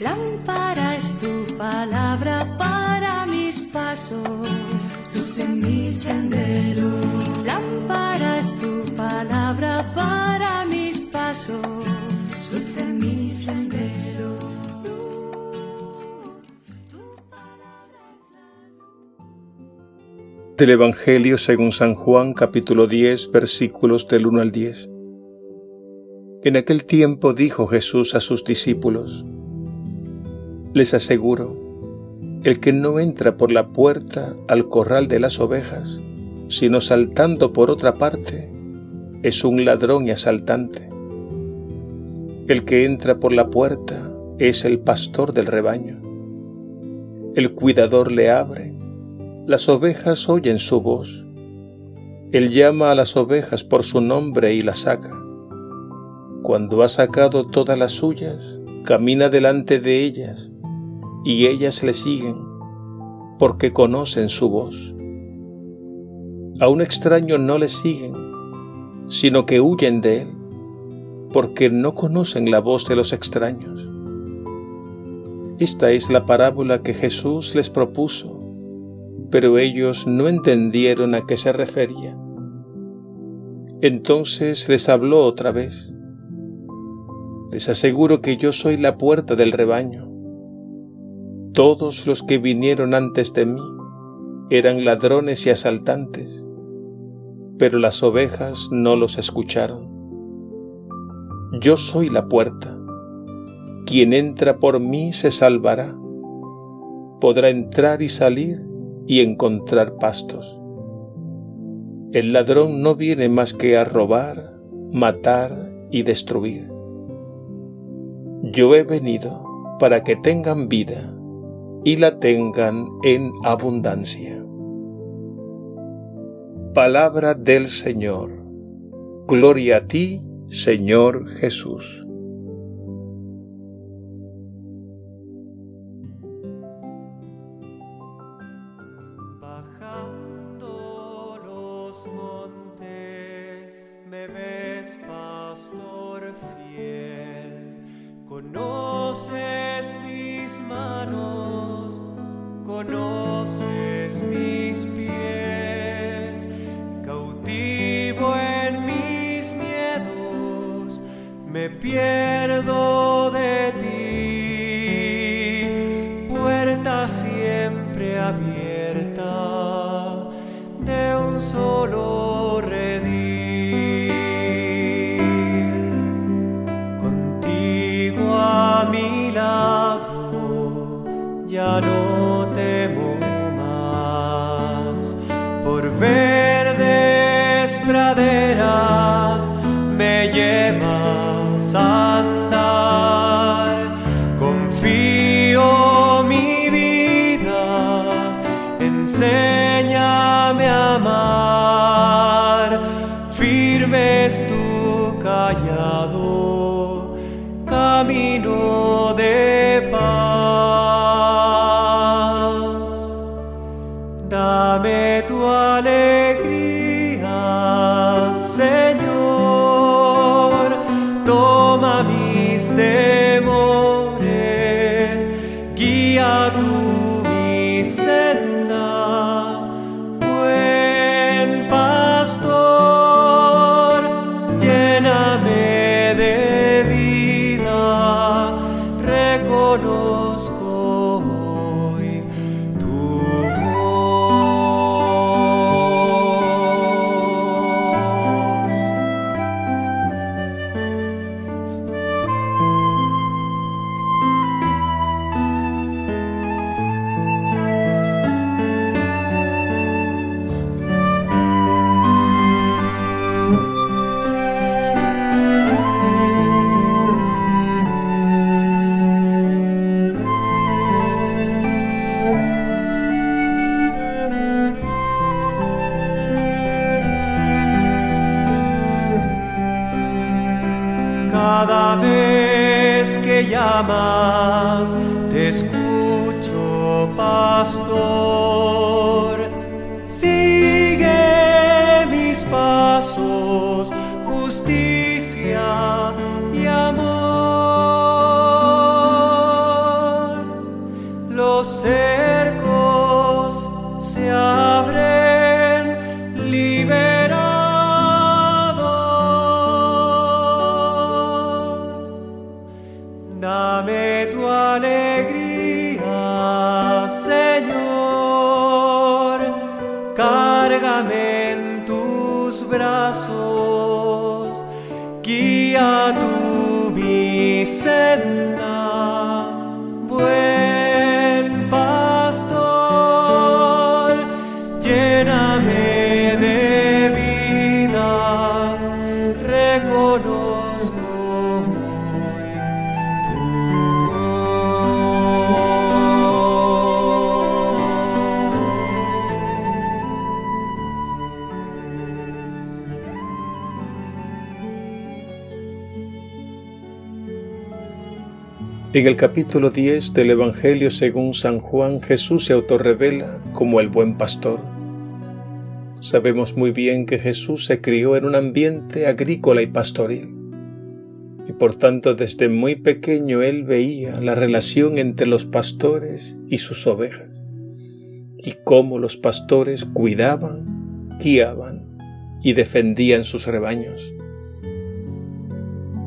Lámpara es tu palabra para mis pasos, luz en mi sendero. Lámpara es tu palabra para mis pasos, luz en mi sendero. Del Evangelio según San Juan capítulo 10 versículos del 1 al 10. En aquel tiempo dijo Jesús a sus discípulos, Les aseguro, el que no entra por la puerta al corral de las ovejas, sino saltando por otra parte, es un ladrón y asaltante. El que entra por la puerta es el pastor del rebaño. El cuidador le abre, las ovejas oyen su voz. Él llama a las ovejas por su nombre y las saca. Cuando ha sacado todas las suyas, camina delante de ellas, y ellas le siguen, porque conocen su voz. A un extraño no le siguen, sino que huyen de él, porque no conocen la voz de los extraños. Esta es la parábola que Jesús les propuso, pero ellos no entendieron a qué se refería. Entonces les habló otra vez les aseguro que yo soy la puerta del rebaño. Todos los que vinieron antes de mí eran ladrones y asaltantes, pero las ovejas no los escucharon. Yo soy la puerta. Quien entra por mí se salvará. Podrá entrar y salir y encontrar pastos. El ladrón no viene más que a robar, matar y destruir. Yo he venido para que tengan vida y la tengan en abundancia. Palabra del Señor. Gloria a ti, Señor Jesús. Pierdo de ti, puerta siempre abierta de un solo redil. Contigo a mi lado ya no temo más. Por verdes praderas me llevas a que mi En el capítulo 10 del Evangelio según San Juan, Jesús se autorrevela como el buen pastor. Sabemos muy bien que Jesús se crió en un ambiente agrícola y pastoril, y por tanto desde muy pequeño él veía la relación entre los pastores y sus ovejas, y cómo los pastores cuidaban, guiaban y defendían sus rebaños.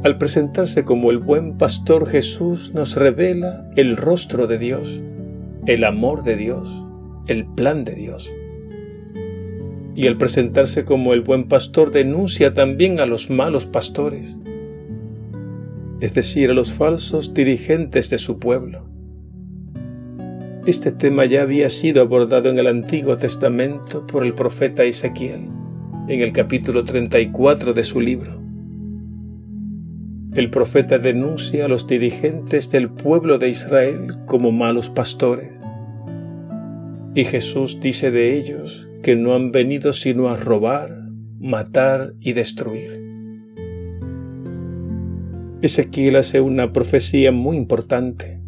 Al presentarse como el buen pastor Jesús nos revela el rostro de Dios, el amor de Dios, el plan de Dios. Y al presentarse como el buen pastor denuncia también a los malos pastores, es decir, a los falsos dirigentes de su pueblo. Este tema ya había sido abordado en el Antiguo Testamento por el profeta Ezequiel, en el capítulo 34 de su libro. El profeta denuncia a los dirigentes del pueblo de Israel como malos pastores. Y Jesús dice de ellos que no han venido sino a robar, matar y destruir. Ezequiel hace una profecía muy importante.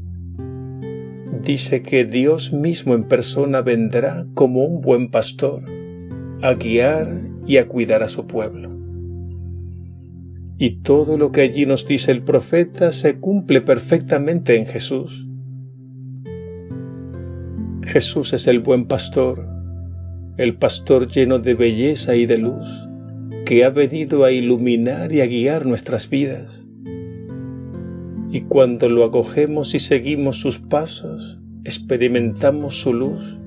Dice que Dios mismo en persona vendrá como un buen pastor a guiar y a cuidar a su pueblo. Y todo lo que allí nos dice el profeta se cumple perfectamente en Jesús. Jesús es el buen pastor, el pastor lleno de belleza y de luz, que ha venido a iluminar y a guiar nuestras vidas. Y cuando lo acogemos y seguimos sus pasos, experimentamos su luz,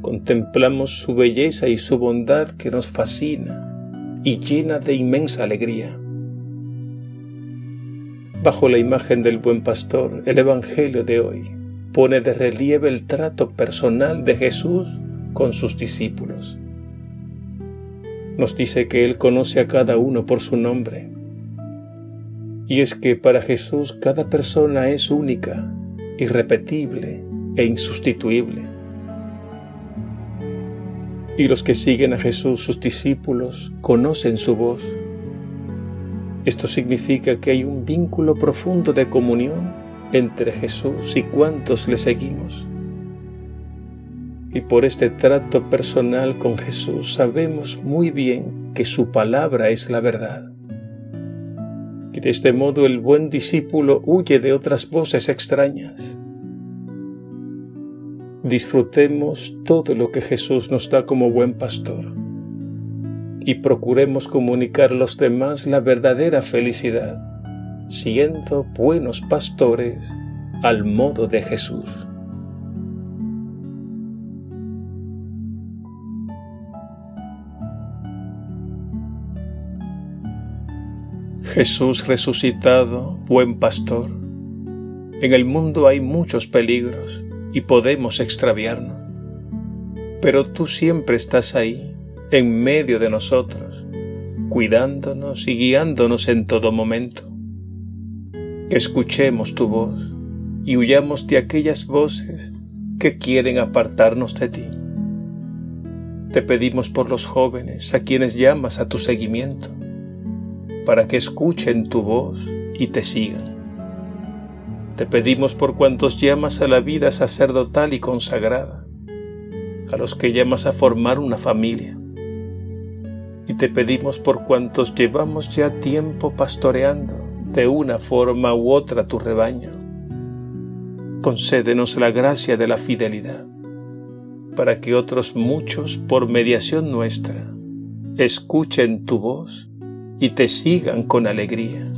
contemplamos su belleza y su bondad que nos fascina y llena de inmensa alegría. Bajo la imagen del buen pastor, el Evangelio de hoy pone de relieve el trato personal de Jesús con sus discípulos. Nos dice que Él conoce a cada uno por su nombre. Y es que para Jesús cada persona es única, irrepetible e insustituible. Y los que siguen a Jesús, sus discípulos, conocen su voz esto significa que hay un vínculo profundo de comunión entre Jesús y cuantos le seguimos. Y por este trato personal con Jesús sabemos muy bien que su palabra es la verdad. Y de este modo el buen discípulo huye de otras voces extrañas. Disfrutemos todo lo que Jesús nos da como buen pastor y procuremos comunicar a los demás la verdadera felicidad, siendo buenos pastores al modo de Jesús. Jesús resucitado, buen pastor. En el mundo hay muchos peligros y podemos extraviarnos, pero tú siempre estás ahí en medio de nosotros, cuidándonos y guiándonos en todo momento. Que escuchemos tu voz y huyamos de aquellas voces que quieren apartarnos de ti. Te pedimos por los jóvenes a quienes llamas a tu seguimiento, para que escuchen tu voz y te sigan. Te pedimos por cuantos llamas a la vida sacerdotal y consagrada, a los que llamas a formar una familia, te pedimos por cuantos llevamos ya tiempo pastoreando de una forma u otra tu rebaño. Concédenos la gracia de la fidelidad, para que otros muchos, por mediación nuestra, escuchen tu voz y te sigan con alegría.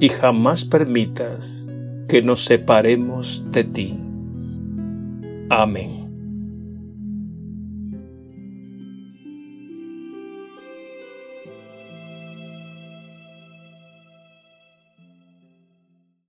Y jamás permitas que nos separemos de ti. Amén.